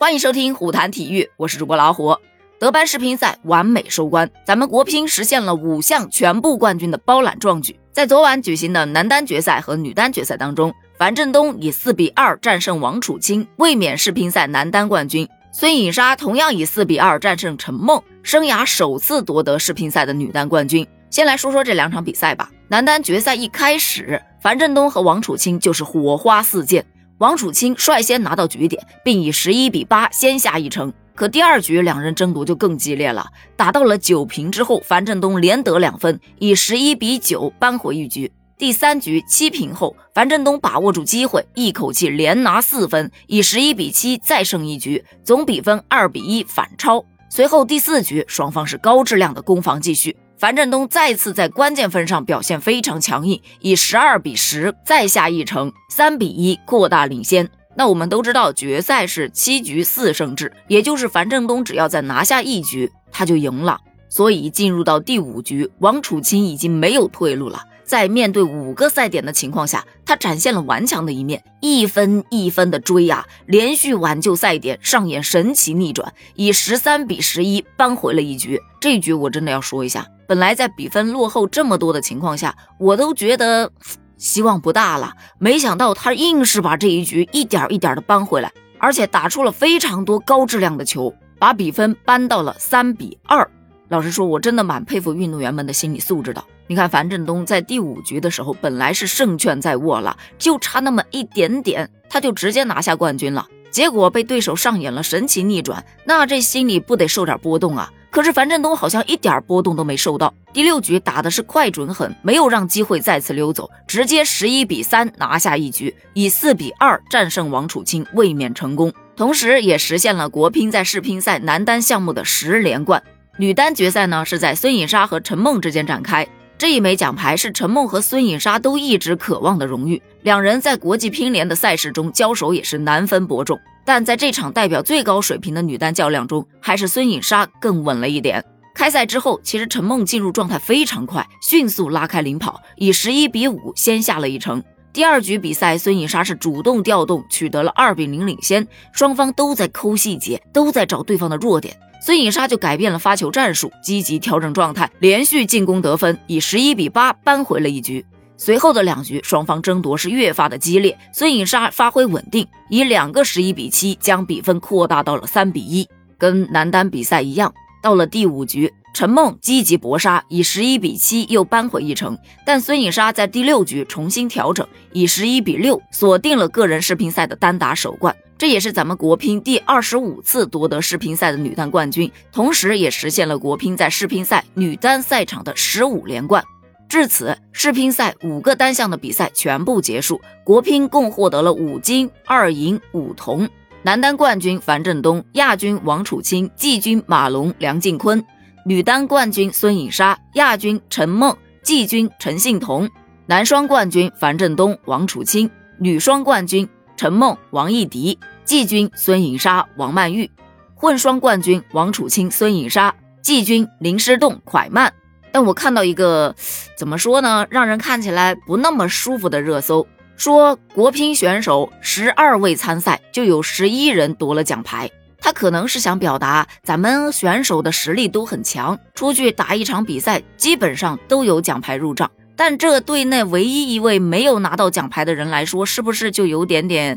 欢迎收听虎谈体育，我是主播老虎。德班世乒赛完美收官，咱们国乒实现了五项全部冠军的包揽壮举。在昨晚举行的男单决赛和女单决赛当中，樊振东以四比二战胜王楚钦，卫冕世乒赛男单冠军。孙颖莎同样以四比二战胜陈梦，生涯首次夺得世乒赛的女单冠军。先来说说这两场比赛吧。男单决赛一开始，樊振东和王楚钦就是火花四溅。王楚钦率先拿到局点，并以十一比八先下一城。可第二局两人争夺就更激烈了，打到了九平之后，樊振东连得两分，以十一比九扳回一局。第三局七平后，樊振东把握住机会，一口气连拿四分，以十一比七再胜一局，总比分二比一反超。随后第四局，双方是高质量的攻防继续。樊振东再次在关键分上表现非常强硬，以十二比十再下一城，三比一扩大领先。那我们都知道，决赛是七局四胜制，也就是樊振东只要再拿下一局，他就赢了。所以进入到第五局，王楚钦已经没有退路了。在面对五个赛点的情况下，他展现了顽强的一面，一分一分的追啊，连续挽救赛点，上演神奇逆转，以十三比十一扳回了一局。这一局我真的要说一下，本来在比分落后这么多的情况下，我都觉得希望不大了，没想到他硬是把这一局一点一点的扳回来，而且打出了非常多高质量的球，把比分扳到了三比二。老实说，我真的蛮佩服运动员们的心理素质的。你看，樊振东在第五局的时候，本来是胜券在握了，就差那么一点点，他就直接拿下冠军了。结果被对手上演了神奇逆转，那这心里不得受点波动啊？可是樊振东好像一点波动都没受到。第六局打的是快准狠，没有让机会再次溜走，直接十一比三拿下一局，以四比二战胜王楚钦，卫冕成功，同时也实现了国乒在世乒赛男单项目的十连冠。女单决赛呢，是在孙颖莎和陈梦之间展开。这一枚奖牌是陈梦和孙颖莎都一直渴望的荣誉，两人在国际乒联的赛事中交手也是难分伯仲。但在这场代表最高水平的女单较量中，还是孙颖莎更稳了一点。开赛之后，其实陈梦进入状态非常快，迅速拉开领跑，以十一比五先下了一城。第二局比赛，孙颖莎是主动调动，取得了二比零领先。双方都在抠细节，都在找对方的弱点。孙颖莎就改变了发球战术，积极调整状态，连续进攻得分，以十一比八扳回了一局。随后的两局，双方争夺是越发的激烈。孙颖莎发挥稳定，以两个十一比七将比分扩大到了三比一。跟男单比赛一样，到了第五局，陈梦积极搏杀，以十一比七又扳回一城。但孙颖莎在第六局重新调整，以十一比六锁定了个人世乒赛的单打首冠。这也是咱们国乒第二十五次夺得世乒赛的女单冠军，同时也实现了国乒在世乒赛女单赛场的十五连冠。至此，世乒赛五个单项的比赛全部结束，国乒共获得了五金二银五铜。男单冠军樊振东，亚军王楚钦，季军马龙、梁靖昆；女单冠军孙颖莎，亚军陈梦，季军陈幸同；男双冠军樊振东、王楚钦，女双冠军。陈梦、王艺迪，季军孙颖莎、王曼玉，混双冠军王楚钦、孙颖莎，季军林诗栋、蒯曼。但我看到一个怎么说呢，让人看起来不那么舒服的热搜，说国乒选手十二位参赛，就有十一人夺了奖牌。他可能是想表达咱们选手的实力都很强，出去打一场比赛，基本上都有奖牌入账。但这对那唯一一位没有拿到奖牌的人来说，是不是就有点点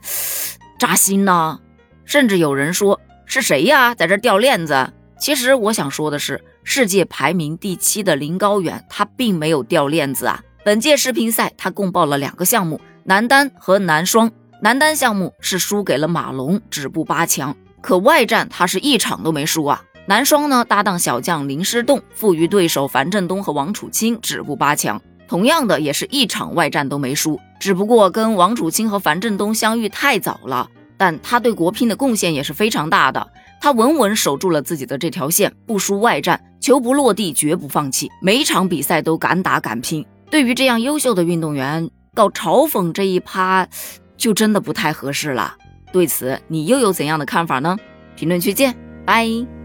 扎心呢？甚至有人说是谁呀，在这掉链子？其实我想说的是，世界排名第七的林高远，他并没有掉链子啊。本届世乒赛他共报了两个项目，男单和男双。男单项目是输给了马龙，止步八强。可外战他是一场都没输啊。男双呢，搭档小将林诗栋，负于对手樊振东和王楚钦，止步八强。同样的，也是一场外战都没输，只不过跟王楚钦和樊振东相遇太早了。但他对国乒的贡献也是非常大的，他稳稳守住了自己的这条线，不输外战，球不落地绝不放弃，每场比赛都敢打敢拼。对于这样优秀的运动员，搞嘲讽这一趴，就真的不太合适了。对此，你又有怎样的看法呢？评论区见，拜。